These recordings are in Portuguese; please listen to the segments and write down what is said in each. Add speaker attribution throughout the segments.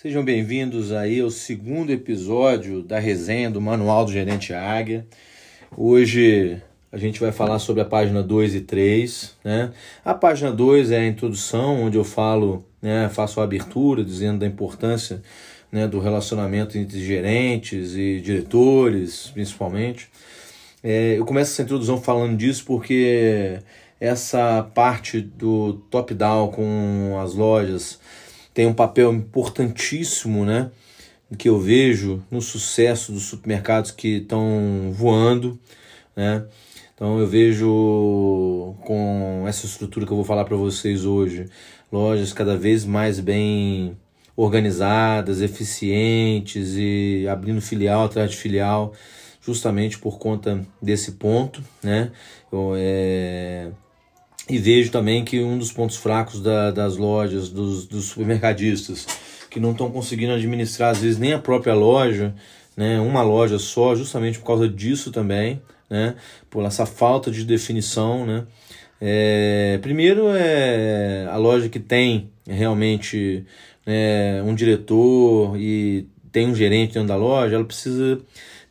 Speaker 1: Sejam bem-vindos aí ao segundo episódio da resenha do Manual do Gerente Águia. Hoje a gente vai falar sobre a página 2 e 3. Né? A página 2 é a introdução, onde eu falo, né, faço a abertura dizendo da importância né, do relacionamento entre gerentes e diretores, principalmente. É, eu começo essa introdução falando disso porque essa parte do top-down com as lojas tem um papel importantíssimo, né? Que eu vejo no sucesso dos supermercados que estão voando, né? Então eu vejo com essa estrutura que eu vou falar para vocês hoje, lojas cada vez mais bem organizadas, eficientes e abrindo filial atrás de filial, justamente por conta desse ponto, né? Eu, é, e vejo também que um dos pontos fracos da, das lojas, dos, dos supermercadistas, que não estão conseguindo administrar, às vezes, nem a própria loja, né, uma loja só, justamente por causa disso também, né, por essa falta de definição. Né. É, primeiro, é a loja que tem realmente né, um diretor e tem um gerente dentro da loja, ela precisa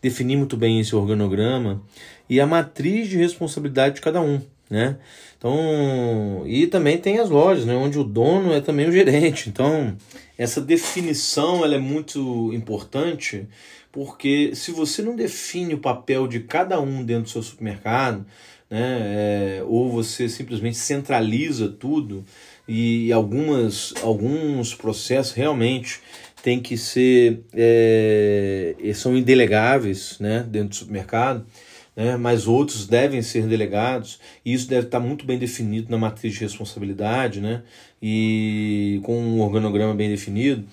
Speaker 1: definir muito bem esse organograma e a matriz de responsabilidade de cada um né? Então, e também tem as lojas, né, onde o dono é também o gerente. Então, essa definição ela é muito importante, porque se você não define o papel de cada um dentro do seu supermercado, né, é, ou você simplesmente centraliza tudo e algumas alguns processos realmente têm que ser é, são indelegáveis, né, dentro do supermercado né, mas outros devem ser delegados, e isso deve estar muito bem definido na matriz de responsabilidade, né, e com um organograma bem definido.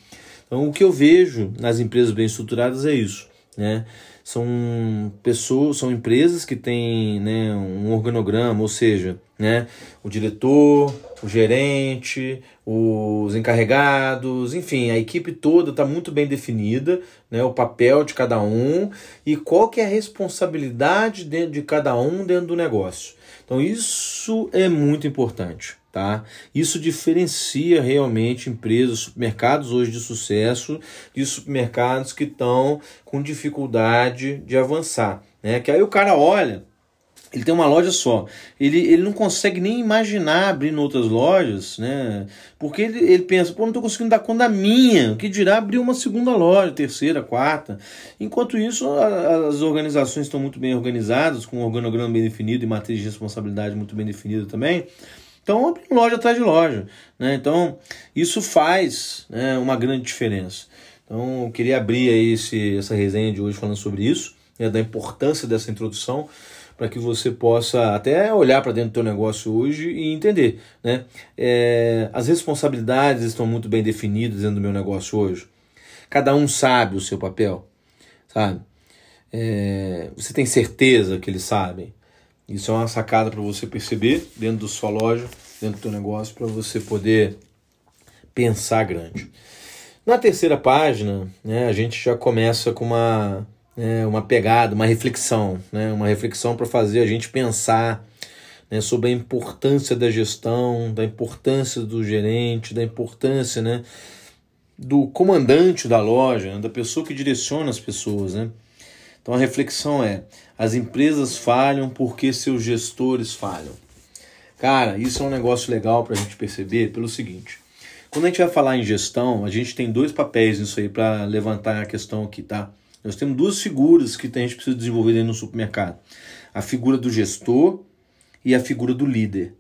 Speaker 1: Então, o que eu vejo nas empresas bem estruturadas é isso, né, são pessoas, são empresas que têm né, um organograma, ou seja, né, o diretor, o gerente, os encarregados, enfim, a equipe toda está muito bem definida, né, o papel de cada um e qual que é a responsabilidade de, de cada um dentro do negócio. Então isso é muito importante. Tá? Isso diferencia realmente empresas, supermercados hoje de sucesso de supermercados que estão com dificuldade de avançar. Né? Que aí o cara olha, ele tem uma loja só. Ele, ele não consegue nem imaginar abrir outras lojas, né? Porque ele, ele pensa, pô, não estou conseguindo dar conta da minha. O que dirá abrir uma segunda loja, terceira, quarta. Enquanto isso, a, as organizações estão muito bem organizadas, com um organograma bem definido e matriz de responsabilidade muito bem definida também. Então, abre loja atrás de loja. Né? Então, isso faz né, uma grande diferença. Então, eu queria abrir aí esse, essa resenha de hoje falando sobre isso, né, da importância dessa introdução, para que você possa até olhar para dentro do teu negócio hoje e entender. Né? É, as responsabilidades estão muito bem definidas dentro do meu negócio hoje. Cada um sabe o seu papel, sabe? É, você tem certeza que eles sabem? Isso é uma sacada para você perceber dentro da sua loja, dentro do seu negócio, para você poder pensar grande. Na terceira página, né, a gente já começa com uma, né, uma pegada, uma reflexão, né, uma reflexão para fazer a gente pensar né, sobre a importância da gestão, da importância do gerente, da importância né, do comandante da loja, né, da pessoa que direciona as pessoas. Né? Então a reflexão é: as empresas falham porque seus gestores falham. Cara, isso é um negócio legal para a gente perceber pelo seguinte. Quando a gente vai falar em gestão, a gente tem dois papéis nisso aí para levantar a questão aqui, tá? Nós temos duas figuras que a gente precisa desenvolver dentro do supermercado: a figura do gestor e a figura do líder.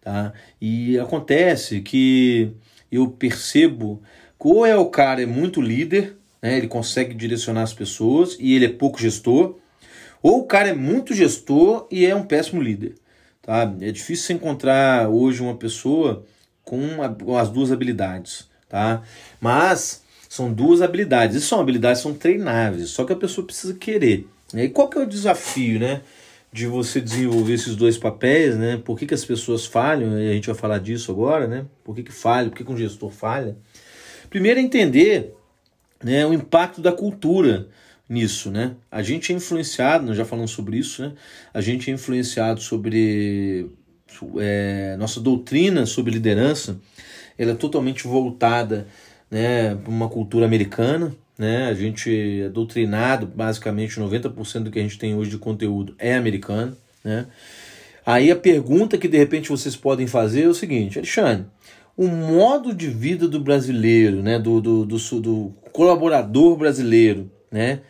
Speaker 1: Tá? E acontece que eu percebo ou é o cara é muito líder né? ele consegue direcionar as pessoas e ele é pouco gestor, ou o cara é muito gestor e é um péssimo líder. Tá? É difícil encontrar hoje uma pessoa com, com as duas habilidades. Tá? Mas são duas habilidades, e são habilidades são treináveis, só que a pessoa precisa querer. Né? E qual que é o desafio, né? de você desenvolver esses dois papéis, né? Por que, que as pessoas falham? E a gente vai falar disso agora, né? Por que, que falha? Por que, que um gestor falha? Primeiro é entender né, o impacto da cultura nisso, né? A gente é influenciado, nós já falamos sobre isso, né? A gente é influenciado sobre é, nossa doutrina sobre liderança, ela é totalmente voltada né, uma cultura americana, né? A gente é doutrinado, basicamente 90% do que a gente tem hoje de conteúdo é americano, né? Aí a pergunta que de repente vocês podem fazer é o seguinte, Alexandre, o modo de vida do brasileiro, né, do, do, do, do colaborador brasileiro, né,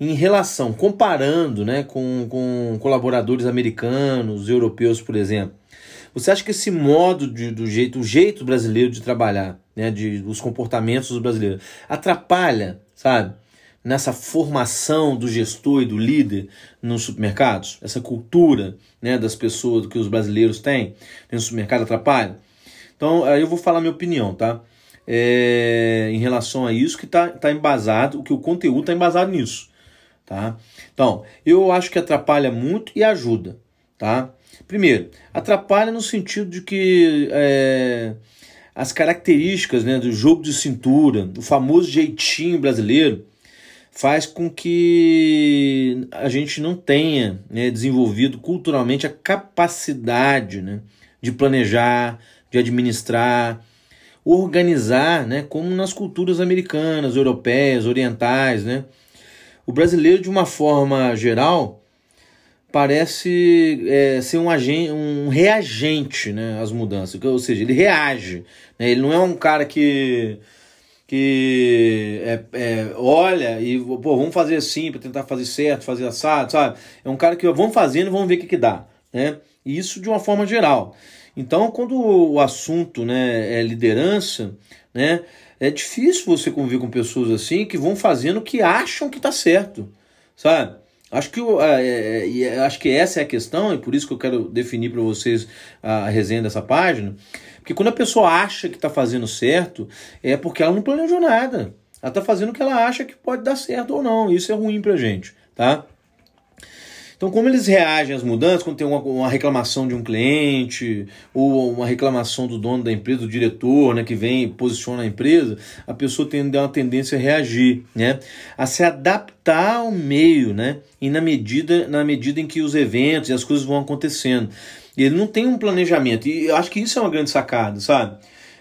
Speaker 1: em relação, comparando né, com, com colaboradores americanos, europeus, por exemplo, você acha que esse modo de, do jeito, o jeito brasileiro de trabalhar, né, de, os comportamentos dos brasileiros, atrapalha, sabe, nessa formação do gestor e do líder nos supermercados? Essa cultura né, das pessoas que os brasileiros têm no supermercado atrapalha? Então, aí eu vou falar minha opinião, tá? É, em relação a isso que está tá embasado, que o conteúdo está embasado nisso, tá? Então, eu acho que atrapalha muito e ajuda, tá? Primeiro, atrapalha no sentido de que é, as características né, do jogo de cintura, o famoso jeitinho brasileiro, faz com que a gente não tenha né, desenvolvido culturalmente a capacidade né, de planejar, de administrar, organizar, né, como nas culturas americanas, europeias, orientais. Né? O brasileiro, de uma forma geral, parece é, ser um, agente, um reagente né, às mudanças, ou seja, ele reage. Né? Ele não é um cara que que é, é, olha e pô, vamos fazer assim para tentar fazer certo, fazer assado, sabe? É um cara que vamos fazendo e vamos ver o que, que dá, né? Isso de uma forma geral. Então, quando o assunto né, é liderança, né, é difícil você conviver com pessoas assim que vão fazendo o que acham que está certo, sabe? Acho que, é, é, é, acho que essa é a questão, e por isso que eu quero definir para vocês a resenha dessa página. Porque quando a pessoa acha que está fazendo certo, é porque ela não planejou nada. Ela está fazendo o que ela acha que pode dar certo ou não. Isso é ruim para gente, tá? Então, como eles reagem às mudanças, quando tem uma, uma, reclamação de um cliente, ou uma reclamação do dono da empresa, do diretor, né, que vem e posiciona a empresa, a pessoa tem uma tendência a reagir, né, a se adaptar ao meio, né, e na medida, na medida em que os eventos e as coisas vão acontecendo. Ele não tem um planejamento, e eu acho que isso é uma grande sacada, sabe?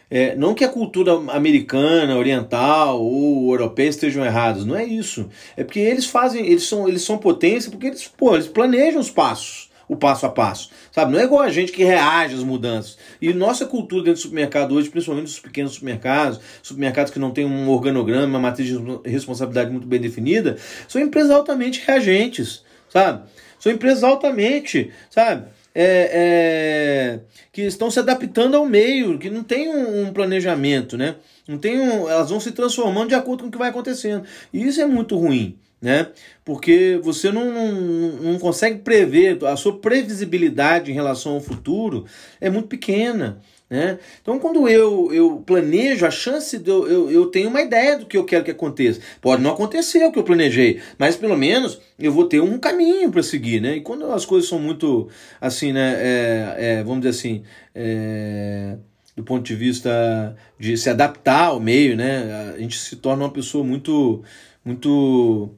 Speaker 1: É, não que a cultura americana, oriental ou europeia estejam errados, não é isso. É porque eles fazem, eles são, eles são potência porque eles, pô, eles planejam os passos, o passo a passo. Sabe? Não é igual a gente que reage às mudanças. E nossa cultura dentro do supermercado hoje, principalmente os pequenos supermercados, supermercados que não têm um organograma, uma matriz de responsabilidade muito bem definida, são empresas altamente reagentes, sabe? São empresas altamente, sabe? É, é, que estão se adaptando ao meio, que não tem um, um, planejamento, né? Não tem um, elas vão se transformando de acordo com o que vai acontecendo. E isso é muito ruim, né? Porque você não, não, não consegue prever, a sua previsibilidade em relação ao futuro é muito pequena. Né? Então, quando eu, eu planejo, a chance de eu, eu, eu tenho uma ideia do que eu quero que aconteça. Pode não acontecer o que eu planejei, mas pelo menos eu vou ter um caminho para seguir. Né? E quando as coisas são muito assim, né, é, é, vamos dizer assim, é, do ponto de vista de se adaptar ao meio, né, a gente se torna uma pessoa muito, muito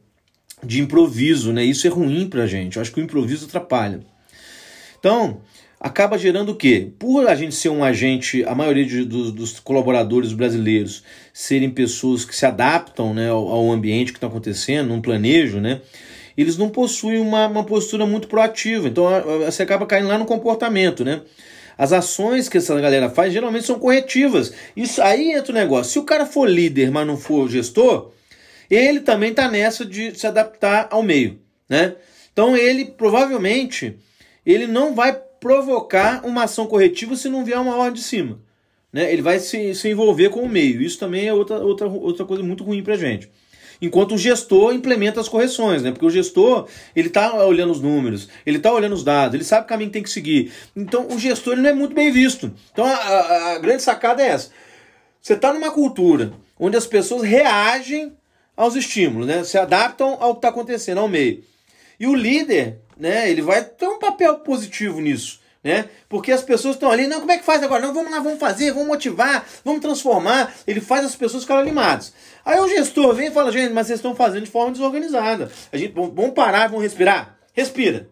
Speaker 1: de improviso. Né? Isso é ruim para a gente. Eu acho que o improviso atrapalha. Então, acaba gerando o quê? Por a gente ser um agente, a maioria de, dos, dos, colaboradores brasileiros serem pessoas que se adaptam né, ao, ao ambiente que está acontecendo, não planejam, né? Eles não possuem uma, uma postura muito proativa. Então você acaba caindo lá no comportamento, né? As ações que essa galera faz geralmente são corretivas. Isso aí entra o negócio. Se o cara for líder, mas não for gestor, ele também está nessa de se adaptar ao meio, né? Então ele provavelmente ele não vai provocar uma ação corretiva se não vier uma ordem de cima. Né? Ele vai se, se envolver com o meio. Isso também é outra, outra, outra coisa muito ruim para gente. Enquanto o gestor implementa as correções, né? Porque o gestor, ele está olhando os números, ele está olhando os dados, ele sabe o caminho que tem que seguir. Então, o gestor ele não é muito bem visto. Então, a, a, a grande sacada é essa. Você está numa cultura onde as pessoas reagem aos estímulos, né? Se adaptam ao que está acontecendo, ao meio. E o líder, né? Ele vai ter um papel positivo nisso. Né? Porque as pessoas estão ali, não, como é que faz agora? Não, vamos lá, vamos fazer, vamos motivar, vamos transformar. Ele faz as pessoas ficarem animadas. Aí o gestor vem e fala, gente, mas vocês estão fazendo de forma desorganizada. A gente, vamos parar, vamos respirar. Respira.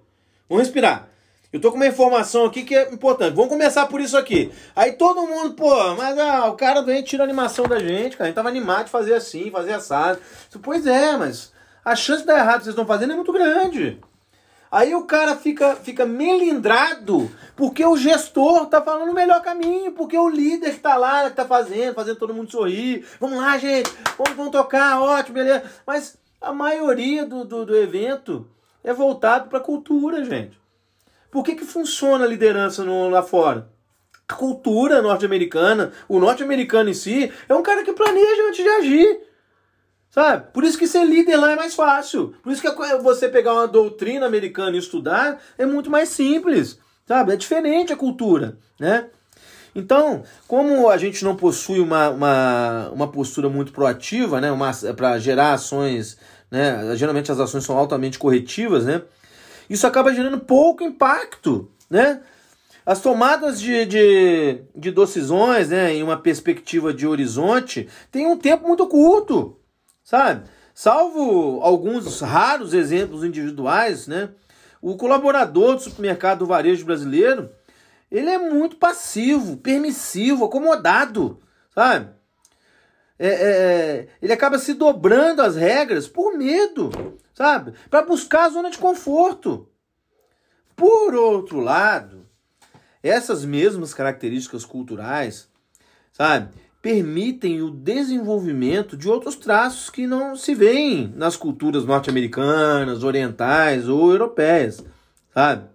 Speaker 1: Vamos respirar. Eu tô com uma informação aqui que é importante. Vamos começar por isso aqui. Aí todo mundo, pô, mas ah, o cara vem e tira a animação da gente, cara. A gente tava animado de fazer assim, fazer assado. Pois é, mas a chance de dar errado que vocês estão fazendo é muito grande. Aí o cara fica, fica melindrado porque o gestor tá falando o melhor caminho, porque o líder que tá lá, que tá fazendo, fazendo todo mundo sorrir. Vamos lá, gente, vamos, vamos tocar, ótimo, beleza. Mas a maioria do, do, do evento é voltado para cultura, gente. Por que, que funciona a liderança no, lá fora? A cultura norte-americana, o norte-americano em si, é um cara que planeja antes de agir. Sabe? Por isso que ser líder lá é mais fácil. Por isso que você pegar uma doutrina americana e estudar é muito mais simples. Sabe? É diferente a cultura, né? Então, como a gente não possui uma, uma, uma postura muito proativa, né, para gerar ações, né, geralmente as ações são altamente corretivas, né, isso acaba gerando pouco impacto, né? As tomadas de, de, de decisões, né, em uma perspectiva de horizonte, tem um tempo muito curto, sabe? Salvo alguns raros exemplos individuais, né? O colaborador do supermercado do varejo brasileiro, ele é muito passivo, permissivo, acomodado, sabe? É, é, é ele acaba se dobrando as regras por medo, sabe? Para buscar a zona de conforto. Por outro lado, essas mesmas características culturais, sabe, permitem o desenvolvimento de outros traços que não se veem nas culturas norte-americanas, orientais ou europeias, sabe?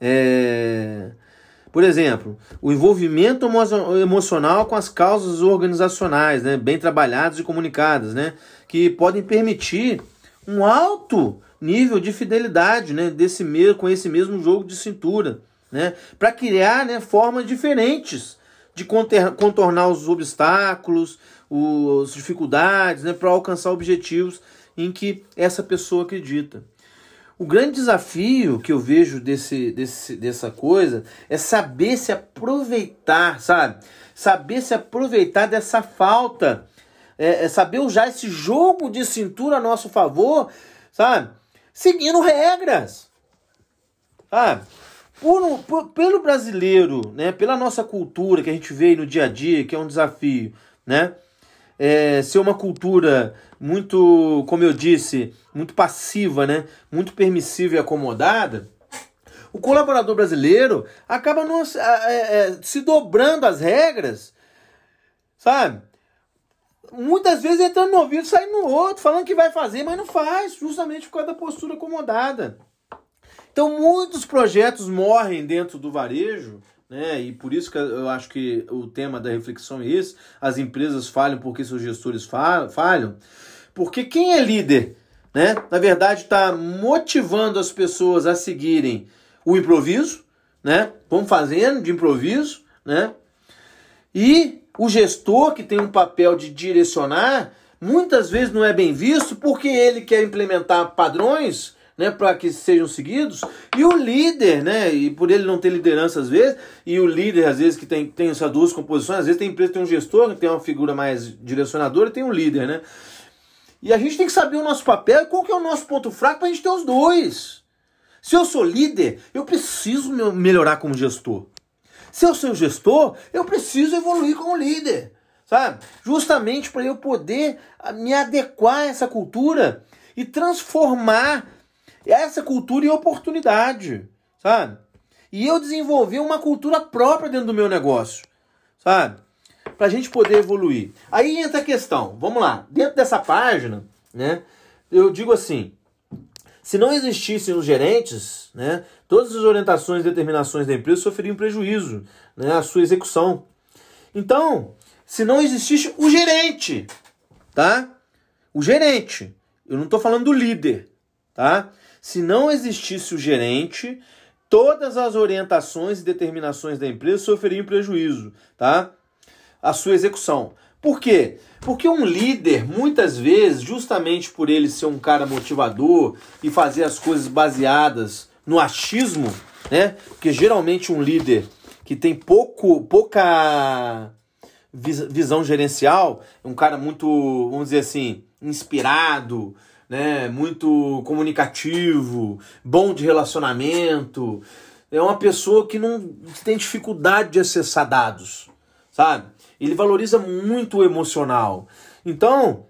Speaker 1: É... Por exemplo, o envolvimento emocional com as causas organizacionais, né, bem trabalhadas e comunicadas, né, que podem permitir um alto nível de fidelidade, né, desse mesmo com esse mesmo jogo de cintura, né, para criar, né, formas diferentes de contornar os obstáculos, as dificuldades, né, para alcançar objetivos em que essa pessoa acredita. O grande desafio que eu vejo desse, desse, dessa coisa é saber se aproveitar, sabe? Saber se aproveitar dessa falta é, é saber usar esse jogo de cintura a nosso favor, sabe? Seguindo regras, sabe? Por, por, pelo brasileiro, né? Pela nossa cultura que a gente vê no dia a dia, que é um desafio, né? É, ser uma cultura muito, como eu disse, muito passiva, né? Muito permissiva e acomodada. O colaborador brasileiro acaba não, é, é, se dobrando as regras, sabe? muitas vezes entrando no ouvido, saindo no outro, falando que vai fazer, mas não faz, justamente por causa da postura acomodada. Então, muitos projetos morrem dentro do varejo, né? E por isso que eu acho que o tema da reflexão é esse: as empresas falham porque seus gestores falham. Porque quem é líder, né? Na verdade, está motivando as pessoas a seguirem o improviso, né? Vão fazendo de improviso, né? E o gestor, que tem um papel de direcionar, muitas vezes não é bem visto porque ele quer implementar padrões né, para que sejam seguidos, e o líder, né, e por ele não ter liderança às vezes, e o líder às vezes que tem, tem essas duas composições, às vezes tem empresa tem um gestor, que tem uma figura mais direcionadora, e tem um líder, né? E a gente tem que saber o nosso papel qual que é o nosso ponto fraco para a gente ter os dois. Se eu sou líder, eu preciso melhorar como gestor. Se eu sou gestor, eu preciso evoluir como líder, sabe? Justamente para eu poder me adequar a essa cultura e transformar essa cultura em oportunidade, sabe? E eu desenvolver uma cultura própria dentro do meu negócio, sabe? Para a gente poder evoluir. Aí entra a questão, vamos lá, dentro dessa página, né? Eu digo assim: se não existissem os gerentes, né, todas as orientações e determinações da empresa sofreriam prejuízo né, à sua execução. Então, se não existisse o gerente, tá? O gerente, eu não estou falando do líder, tá? Se não existisse o gerente, todas as orientações e determinações da empresa sofreriam prejuízo, tá? A sua execução. Por quê? Porque um líder, muitas vezes, justamente por ele ser um cara motivador e fazer as coisas baseadas no achismo, né? Porque geralmente um líder que tem pouco, pouca visão gerencial, um cara muito, vamos dizer assim, inspirado, né, muito comunicativo, bom de relacionamento. É uma pessoa que não tem dificuldade de acessar dados, sabe? Ele valoriza muito o emocional. Então,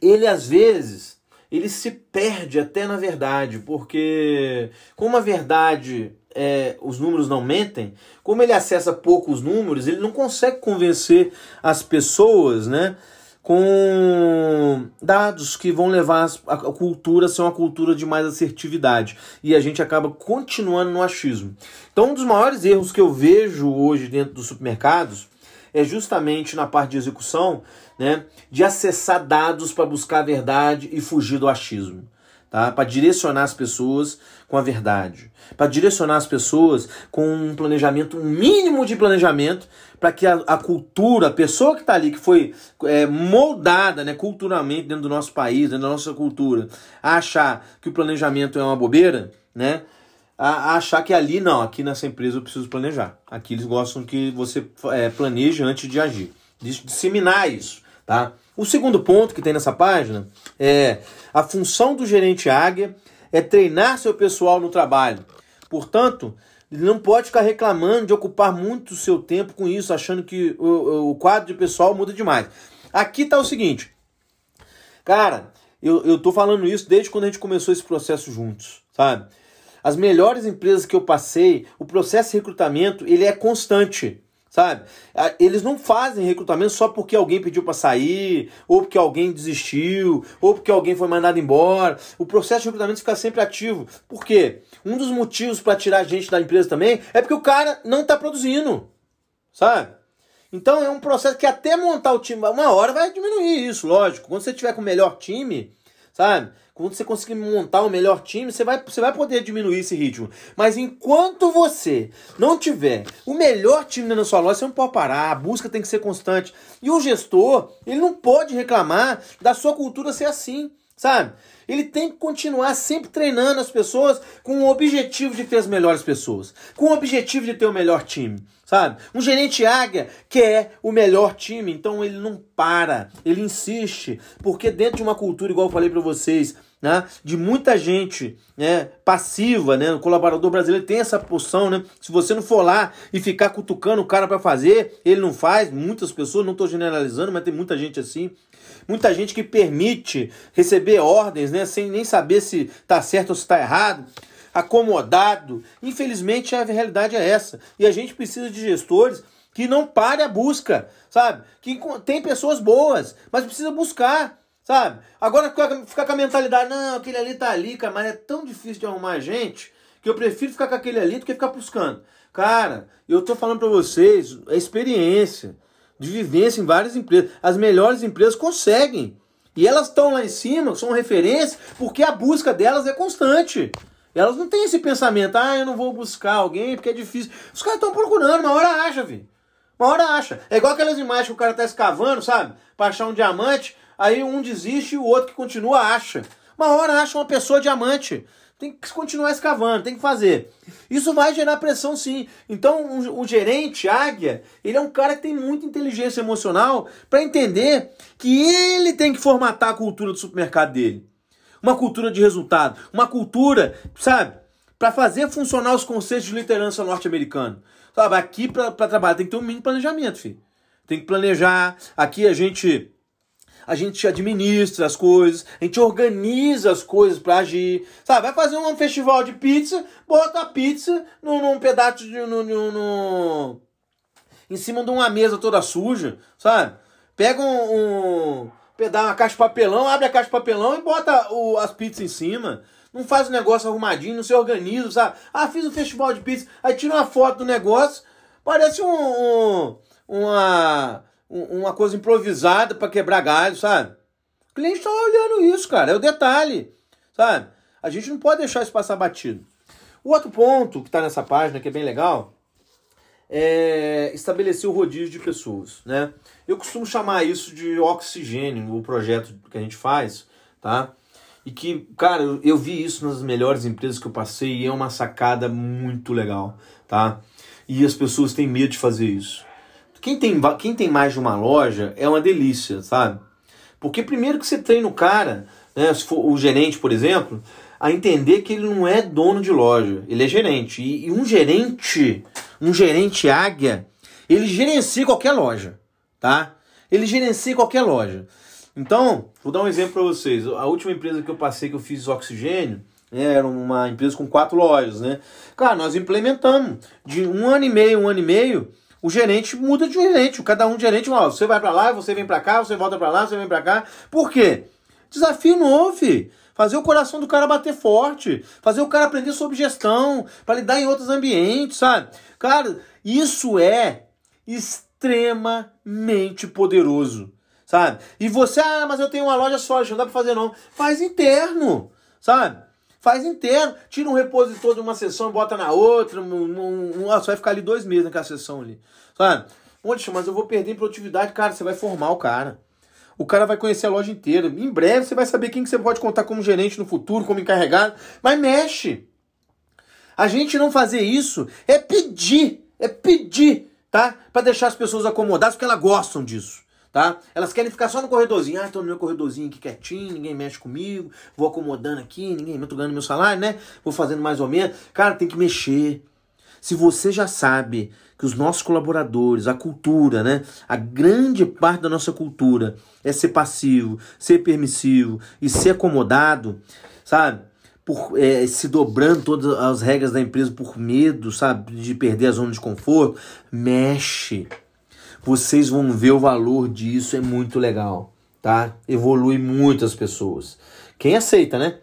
Speaker 1: ele às vezes ele se perde até na verdade, porque como a verdade é, os números não mentem, como ele acessa poucos números, ele não consegue convencer as pessoas, né? Com dados que vão levar a cultura a ser uma cultura de mais assertividade. E a gente acaba continuando no achismo. Então, um dos maiores erros que eu vejo hoje dentro dos supermercados é justamente na parte de execução, né, de acessar dados para buscar a verdade e fugir do achismo tá? Para direcionar as pessoas com a verdade, para direcionar as pessoas com um planejamento, um mínimo de planejamento, para que a, a, cultura, a pessoa que está ali, que foi é, moldada né, culturalmente dentro do nosso país, dentro da nossa cultura, a achar que o planejamento é uma bobeira, né? A, a achar que ali, não, aqui nessa empresa eu preciso planejar. Aqui eles gostam que você é, planeje antes de agir. Disseminar isso, tá? O segundo ponto que tem nessa página é a função do gerente águia é treinar seu pessoal no trabalho. Portanto, ele não pode ficar reclamando de ocupar muito seu tempo com isso, achando que o, o quadro de pessoal muda demais. Aqui está o seguinte, cara, eu, eu tô falando isso desde quando a gente começou esse processo juntos, sabe? As melhores empresas que eu passei, o processo de recrutamento, ele é constante sabe? Eles não fazem recrutamento só porque alguém pediu para sair, ou porque alguém desistiu, ou porque alguém foi mandado embora. O processo de recrutamento fica sempre ativo. Por quê? Um dos motivos para tirar gente da empresa também é porque o cara não está produzindo, sabe? Então é um processo que até montar o time, uma hora vai diminuir isso, lógico. Quando você tiver com o melhor time, sabe? Quando você conseguir montar o melhor time, você vai, você vai poder diminuir esse ritmo. Mas enquanto você não tiver o melhor time na sua loja, você não pode parar. A busca tem que ser constante. E o gestor, ele não pode reclamar da sua cultura ser assim, sabe? Ele tem que continuar sempre treinando as pessoas com o objetivo de ter as melhores pessoas, com o objetivo de ter o melhor time, sabe? Um gerente águia quer o melhor time, então ele não para, ele insiste, porque dentro de uma cultura, igual eu falei para vocês, né, de muita gente né, passiva, né, o colaborador brasileiro tem essa posição, né, se você não for lá e ficar cutucando o cara para fazer, ele não faz, muitas pessoas, não estou generalizando, mas tem muita gente assim, muita gente que permite receber ordens, né, sem nem saber se está certo ou se está errado, acomodado, infelizmente a realidade é essa, e a gente precisa de gestores que não pare a busca, sabe, que tem pessoas boas, mas precisa buscar, Sabe? Agora ficar com a mentalidade, não, aquele ali tá ali, cara, mas é tão difícil de arrumar gente que eu prefiro ficar com aquele ali do que ficar buscando. Cara, eu tô falando para vocês, é experiência de vivência em várias empresas. As melhores empresas conseguem. E elas estão lá em cima, são referência, porque a busca delas é constante. Elas não têm esse pensamento, ah, eu não vou buscar alguém porque é difícil. Os caras estão procurando, uma hora acha, filho. Uma hora acha. É igual aquelas imagens que o cara tá escavando, sabe? Pra achar um diamante. Aí um desiste e o outro que continua acha. Uma hora acha uma pessoa diamante. Tem que continuar escavando, tem que fazer. Isso vai gerar pressão sim. Então, o um, um gerente, águia, ele é um cara que tem muita inteligência emocional para entender que ele tem que formatar a cultura do supermercado dele. Uma cultura de resultado, uma cultura, sabe, para fazer funcionar os conceitos de liderança norte-americano. Sabe, aqui para trabalhar tem que ter um mínimo planejamento, filho. Tem que planejar. Aqui a gente a gente administra as coisas, a gente organiza as coisas para agir. Sabe, vai fazer um festival de pizza, bota a pizza num, num pedaço de. No, no, em cima de uma mesa toda suja, sabe? Pega um, um pedaço, uma caixa de papelão, abre a caixa de papelão e bota o, as pizzas em cima. Não faz o negócio arrumadinho, não se organiza, sabe? Ah, fiz um festival de pizza. Aí tira uma foto do negócio, parece um, um uma uma coisa improvisada para quebrar galho, sabe? O cliente está olhando isso, cara. É o detalhe, sabe? A gente não pode deixar isso passar batido. O outro ponto que está nessa página, que é bem legal, é estabelecer o rodízio de pessoas, né? Eu costumo chamar isso de oxigênio, o projeto que a gente faz, tá? E que, cara, eu, vi isso nas melhores empresas que eu passei e é uma sacada muito legal, tá? E as pessoas têm medo de fazer isso. Quem tem, quem tem mais de uma loja é uma delícia, sabe? Porque primeiro que você treina o cara né, se for o gerente, por exemplo, a entender que ele não é dono de loja, ele é gerente. E, e um gerente, um gerente águia, ele gerencia qualquer loja, tá? Ele gerencia qualquer loja. Então, vou dar um exemplo para vocês. A última empresa que eu passei que eu fiz oxigênio, né, era uma empresa com quatro lojas, né? Cara, nós implementamos de um ano e meio, um ano e meio, o gerente muda de gerente, cada um gerente, ó, você vai para lá, você vem para cá, você volta para lá, você vem para cá. Por quê? Desafio novo. Fazer o coração do cara bater forte, fazer o cara aprender sobre gestão, para lidar em outros ambientes, sabe? Cara, isso é extremamente poderoso, sabe? E você, ah, mas eu tenho uma loja só, não dá para fazer não. Faz interno, sabe? Faz interno, tira um repositor de uma sessão bota na outra, um, você vai ficar ali dois meses naquela sessão ali, sabe? Poxa, mas eu vou perder em produtividade, cara, você vai formar o cara. O cara vai conhecer a loja inteira. Em breve você vai saber quem que você pode contar como gerente no futuro, como encarregado. Mas mexe. A gente não fazer isso é pedir, é pedir, tá? Para deixar as pessoas acomodadas porque elas gostam disso, tá? Elas querem ficar só no corredorzinho. Ah, tô no meu corredorzinho aqui quietinho, ninguém mexe comigo, vou acomodando aqui, ninguém, eu tô ganhando meu salário, né? Vou fazendo mais ou menos. Cara, tem que mexer. Se você já sabe que os nossos colaboradores, a cultura, né? A grande parte da nossa cultura é ser passivo, ser permissivo e ser acomodado, sabe? Por, é, se dobrando todas as regras da empresa por medo, sabe? De perder a zona de conforto, mexe. Vocês vão ver o valor disso, é muito legal, tá? Evolui muitas pessoas. Quem aceita, né?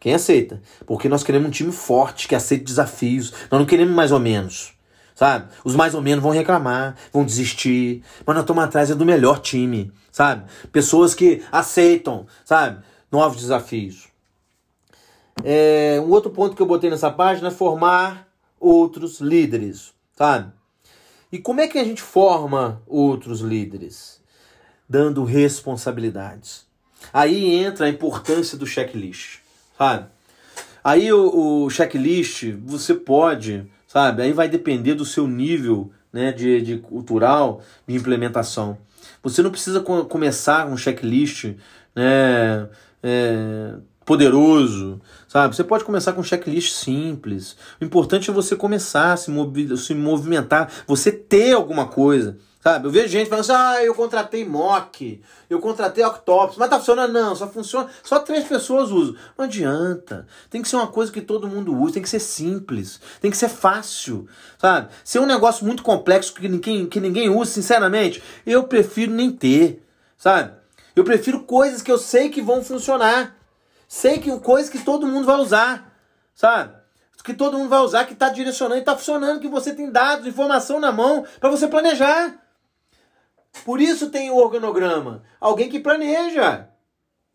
Speaker 1: Quem aceita? Porque nós queremos um time forte, que aceite desafios. Nós não queremos mais ou menos. Sabe? Os mais ou menos vão reclamar, vão desistir. Mas nós estamos atrás é do melhor time. Sabe? Pessoas que aceitam, sabe? Novos desafios. É, um outro ponto que eu botei nessa página é formar outros líderes. Sabe? E como é que a gente forma outros líderes? Dando responsabilidades. Aí entra a importância do checklist sabe? Aí o, o checklist, você pode, sabe? Aí vai depender do seu nível né, de, de cultural de implementação. Você não precisa co começar um checklist né, é, poderoso, sabe? Você pode começar com um checklist simples. O importante é você começar a se, movi se movimentar, você ter alguma coisa. Sabe? Eu vejo gente falando assim, ah, eu contratei Mock, eu contratei Octopus, mas tá funcionando? Não, só funciona, só três pessoas usam. Não adianta. Tem que ser uma coisa que todo mundo usa, tem que ser simples, tem que ser fácil, sabe? Se é um negócio muito complexo que ninguém, que ninguém usa, sinceramente, eu prefiro nem ter, sabe? Eu prefiro coisas que eu sei que vão funcionar. Sei que coisas que todo mundo vai usar, sabe? Que todo mundo vai usar, que está direcionando está funcionando, que você tem dados, informação na mão para você planejar. Por isso tem o organograma. Alguém que planeja.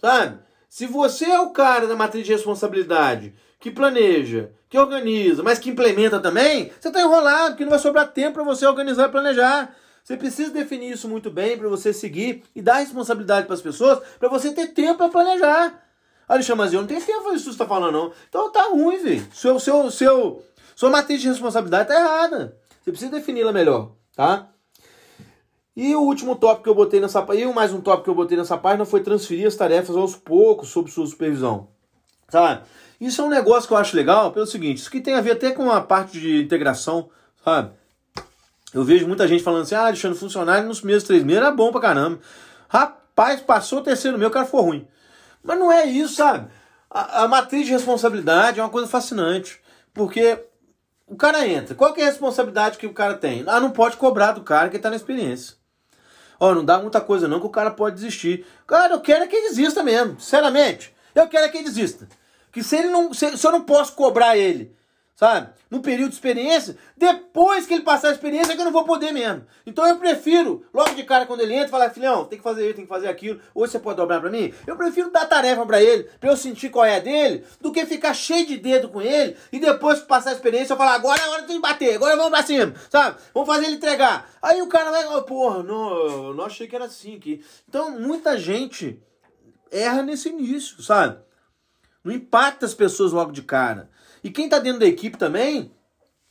Speaker 1: Sabe? Se você é o cara da matriz de responsabilidade, que planeja, que organiza, mas que implementa também, você está enrolado, porque não vai sobrar tempo para você organizar e planejar. Você precisa definir isso muito bem para você seguir e dar responsabilidade para as pessoas, para você ter tempo para planejar. Alexandre, eu não tenho tempo isso que você está falando, não. Então tá ruim, velho. Seu, seu, seu, sua matriz de responsabilidade tá errada. Você precisa defini-la melhor, tá? E o último tópico que eu botei nessa e mais um tópico que eu botei nessa página foi transferir as tarefas aos poucos sob sua supervisão. Sabe? Isso é um negócio que eu acho legal pelo seguinte, isso que tem a ver até com a parte de integração, sabe? Eu vejo muita gente falando assim, ah, Alexandre, funcionário nos primeiros três meses era bom pra caramba. Rapaz, passou o terceiro mês, o cara foi ruim. Mas não é isso, sabe? A, a matriz de responsabilidade é uma coisa fascinante, porque o cara entra. Qual é a responsabilidade que o cara tem? Ah, não pode cobrar do cara que está na experiência. Ó, não dá muita coisa não que o cara pode desistir. Cara, eu quero é que ele desista mesmo, sinceramente. Eu quero é que ele desista. Que se ele não, se, se eu não posso cobrar ele sabe? No período de experiência, depois que ele passar a experiência é que eu não vou poder mesmo. Então eu prefiro, logo de cara quando ele entra, falar, filhão, tem que fazer isso, tem que fazer aquilo, hoje você pode dobrar pra mim? Eu prefiro dar tarefa para ele, pra eu sentir qual é a dele, do que ficar cheio de dedo com ele e depois que passar a experiência eu falar, agora é hora de bater, agora vamos pra cima, sabe? Vamos fazer ele entregar. Aí o cara vai, oh, porra, não, não achei que era assim aqui. Então muita gente erra nesse início, sabe? Não impacta as pessoas logo de cara. E quem está dentro da equipe também,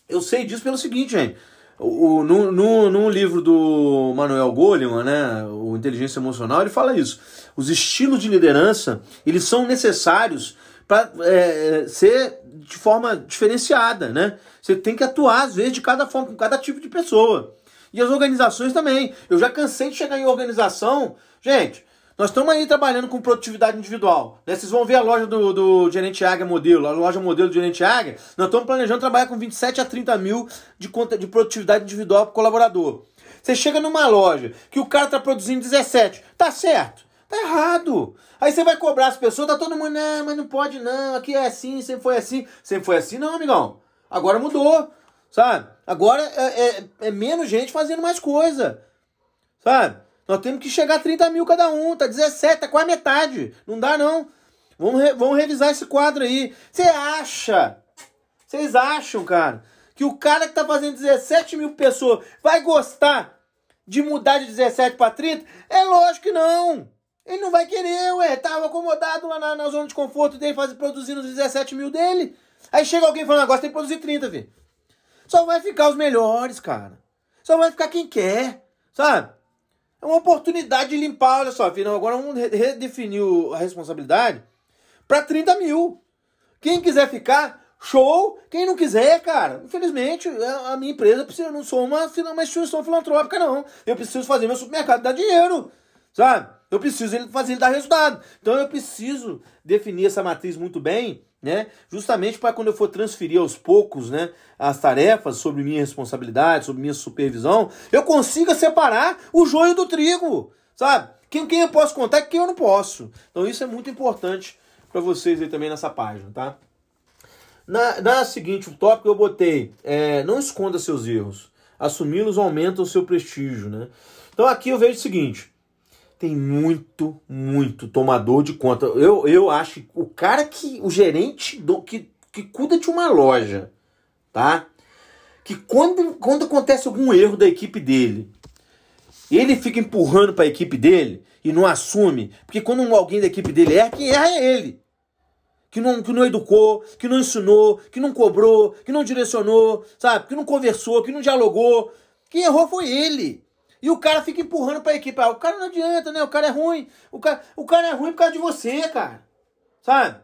Speaker 1: eu sei disso pelo seguinte, gente. o, no, no, no livro do Manuel Goleman, né, o Inteligência Emocional, ele fala isso. Os estilos de liderança, eles são necessários para é, ser de forma diferenciada, né? Você tem que atuar, às vezes, de cada forma, com cada tipo de pessoa. E as organizações também. Eu já cansei de chegar em organização. Gente, nós estamos aí trabalhando com produtividade individual. Né? Vocês vão ver a loja do, do Gerente Águia Modelo, a loja modelo do Gerente Águia. Nós estamos planejando trabalhar com 27 a 30 mil de, conta, de produtividade individual para colaborador. Você chega numa loja que o cara está produzindo 17. Tá certo. Tá errado. Aí você vai cobrar as pessoas, tá todo mundo, não, mas não pode não, aqui é assim, sempre foi assim. Sempre foi assim, não, amigão. Agora mudou, sabe? Agora é, é, é menos gente fazendo mais coisa, sabe? Nós temos que chegar a 30 mil cada um, tá 17, tá quase metade. Não dá não. Vamos, re, vamos revisar esse quadro aí. Você acha, vocês acham, cara, que o cara que tá fazendo 17 mil pessoas vai gostar de mudar de 17 para 30? É lógico que não. Ele não vai querer, ué. Tava acomodado lá na, na zona de conforto dele, faz, produzindo os 17 mil dele. Aí chega alguém falando, agora tem que produzir 30, velho. Só vai ficar os melhores, cara. Só vai ficar quem quer, sabe? É uma oportunidade de limpar, olha só, filho. Agora vamos redefinir a responsabilidade para 30 mil. Quem quiser ficar, show. Quem não quiser, cara, infelizmente, a minha empresa precisa, eu não sou uma, uma instituição filantrópica, não. Eu preciso fazer meu supermercado dar dinheiro, sabe? Eu preciso fazer ele dar resultado. Então eu preciso definir essa matriz muito bem, né? Justamente para quando eu for transferir aos poucos, né, as tarefas sobre minha responsabilidade, sobre minha supervisão, eu consiga separar o joio do trigo, sabe? Quem, quem eu posso contar e quem eu não posso. Então isso é muito importante para vocês aí também nessa página, tá? Na, na seguinte, o tópico eu botei, é, não esconda seus erros. Assumi-los aumenta o seu prestígio, né? Então aqui eu vejo o seguinte, tem muito, muito tomador de conta. Eu, eu acho que o cara que. O gerente do, que, que cuida de uma loja, tá? Que quando, quando acontece algum erro da equipe dele, ele fica empurrando para a equipe dele e não assume. Porque quando alguém da equipe dele erra, quem erra é ele. Que não, que não educou, que não ensinou, que não cobrou, que não direcionou, sabe? Que não conversou, que não dialogou. Quem errou foi ele. E o cara fica empurrando pra equipe. Ah, o cara não adianta, né? O cara é ruim. O cara, o cara é ruim por causa de você, cara. Sabe?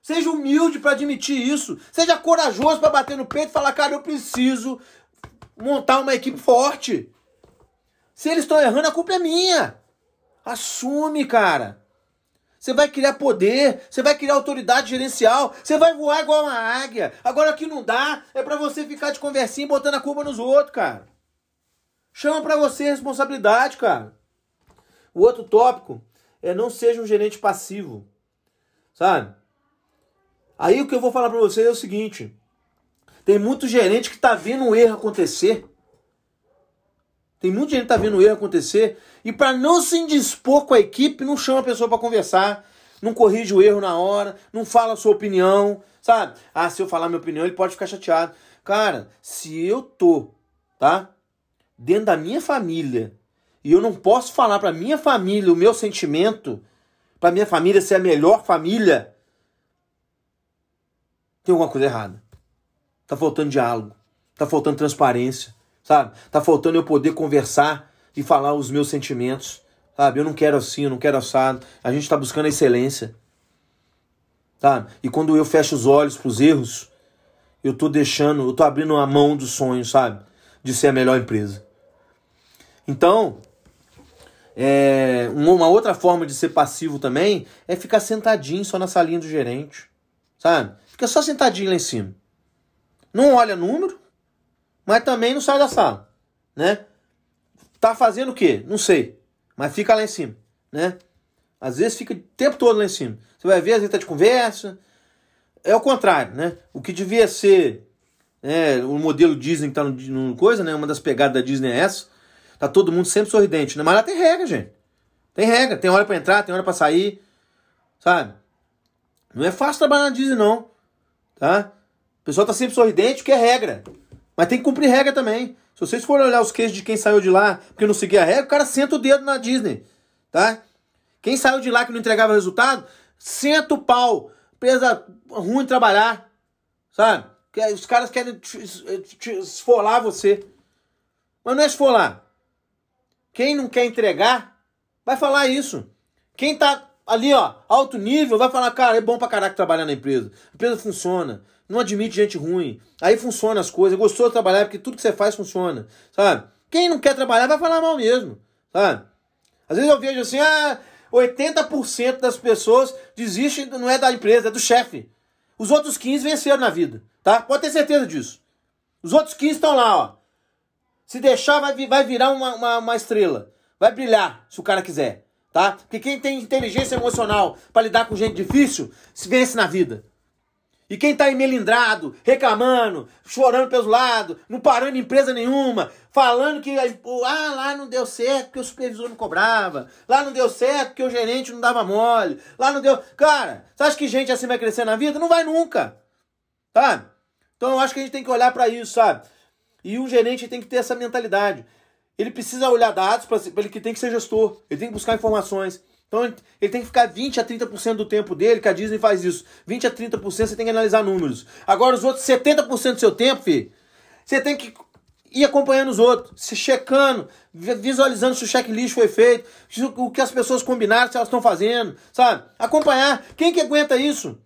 Speaker 1: Seja humilde para admitir isso. Seja corajoso para bater no peito e falar, cara, eu preciso montar uma equipe forte. Se eles estão errando, a culpa é minha. Assume, cara. Você vai criar poder, você vai criar autoridade gerencial, você vai voar igual uma águia. Agora que não dá, é para você ficar de conversinha botando a culpa nos outros, cara. Chama para você responsabilidade, cara. O outro tópico é não seja um gerente passivo. Sabe? Aí o que eu vou falar para vocês é o seguinte: tem muito gerente que tá vendo um erro acontecer. Tem muita gente que tá vendo um erro acontecer e para não se indispor com a equipe, não chama a pessoa para conversar, não corrige o erro na hora, não fala a sua opinião, sabe? Ah, se eu falar minha opinião, ele pode ficar chateado. Cara, se eu tô, tá? Dentro da minha família e eu não posso falar para minha família o meu sentimento, para minha família ser a melhor família, tem alguma coisa errada. Tá faltando diálogo, tá faltando transparência, sabe? Tá faltando eu poder conversar e falar os meus sentimentos, sabe? Eu não quero assim, eu não quero assado. A gente tá buscando a excelência. Sabe? E quando eu fecho os olhos para os erros, eu tô deixando, eu tô abrindo a mão dos sonhos, sabe? De ser a melhor empresa. Então, é, uma outra forma de ser passivo também é ficar sentadinho só na salinha do gerente. Sabe? Fica só sentadinho lá em cima. Não olha número, mas também não sai da sala. Né? Tá fazendo o quê? Não sei. Mas fica lá em cima. Né? Às vezes fica o tempo todo lá em cima. Você vai ver, às vezes tá de conversa. É o contrário, né? O que devia ser é, o modelo Disney que tá no, no coisa, né? Uma das pegadas da Disney é essa Tá todo mundo sempre sorridente, né? Mas lá tem regra, gente. Tem regra, tem hora para entrar, tem hora para sair, sabe? Não é fácil trabalhar na Disney, não. Tá? O pessoal tá sempre sorridente, que é regra. Mas tem que cumprir regra também. Se vocês forem olhar os queijos de quem saiu de lá porque não seguia a regra, o cara senta o dedo na Disney. Tá? Quem saiu de lá que não entregava resultado, senta o pau. Empresa ruim trabalhar. Sabe? Os caras querem esfolar você. Mas não é lá. Quem não quer entregar, vai falar isso. Quem tá ali, ó, alto nível, vai falar, cara, é bom pra caraca trabalhar na empresa. A empresa funciona, não admite gente ruim. Aí funciona as coisas, gostou de trabalhar porque tudo que você faz funciona, sabe? Quem não quer trabalhar vai falar mal mesmo, sabe? Às vezes eu vejo assim, ah, 80% das pessoas desistem, não é da empresa, é do chefe. Os outros 15 venceram na vida, tá? Pode ter certeza disso. Os outros 15 estão lá, ó. Se deixar, vai, vai virar uma, uma, uma estrela. Vai brilhar, se o cara quiser tá? Porque quem tem inteligência emocional para lidar com gente difícil, se vence na vida. E quem tá melindrado, reclamando, chorando pelos lados, não parando em empresa nenhuma, falando que ah, lá não deu certo porque o supervisor não cobrava, lá não deu certo porque o gerente não dava mole, lá não deu. Cara, você acha que gente assim vai crescer na vida? Não vai nunca. Tá? Então eu acho que a gente tem que olhar para isso, sabe? E o gerente tem que ter essa mentalidade. Ele precisa olhar dados para ele que tem que ser gestor, ele tem que buscar informações. Então ele tem que ficar 20 a 30% do tempo dele, que a Disney faz isso. 20 a 30% você tem que analisar números. Agora os outros 70% do seu tempo, filho, você tem que ir acompanhando os outros, se checando, visualizando se o checklist foi feito, o que as pessoas combinaram, se elas estão fazendo, sabe? Acompanhar. Quem que aguenta isso?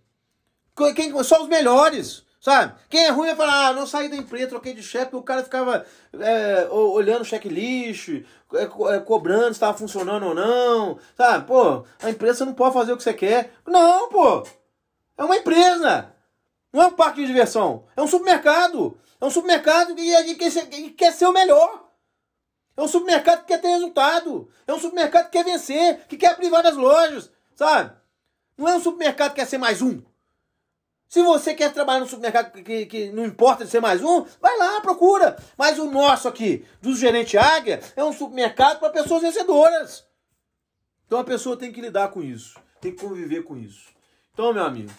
Speaker 1: Quem, só os melhores. Sabe? Quem é ruim vai falar, ah, não saí da empresa, troquei de chefe, o cara ficava é, olhando o checklist, é, é, cobrando se estava funcionando ou não. Sabe? Pô, a empresa não pode fazer o que você quer. Não, pô! É uma empresa! Não é um parque de diversão, é um supermercado. É um supermercado que, que, que quer ser o melhor. É um supermercado que quer ter resultado. É um supermercado que quer vencer, que quer abrir várias lojas, sabe? Não é um supermercado que quer ser mais um. Se você quer trabalhar no supermercado que, que não importa de ser mais um, vai lá, procura. Mas o nosso aqui, do gerente Águia, é um supermercado para pessoas vencedoras. Então a pessoa tem que lidar com isso, tem que conviver com isso. Então, meu amigo,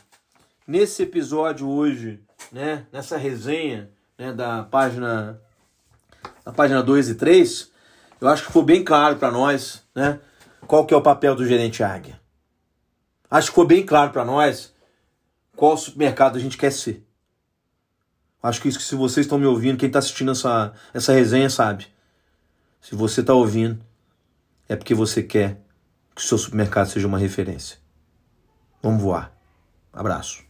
Speaker 1: nesse episódio hoje, né, nessa resenha né, da página da página 2 e 3, eu acho que ficou bem claro para nós, né, qual que é o papel do gerente Águia. Acho que ficou bem claro para nós qual supermercado a gente quer ser. Acho que isso que se vocês estão me ouvindo, quem está assistindo essa, essa resenha sabe. Se você está ouvindo, é porque você quer que o seu supermercado seja uma referência. Vamos voar. Abraço.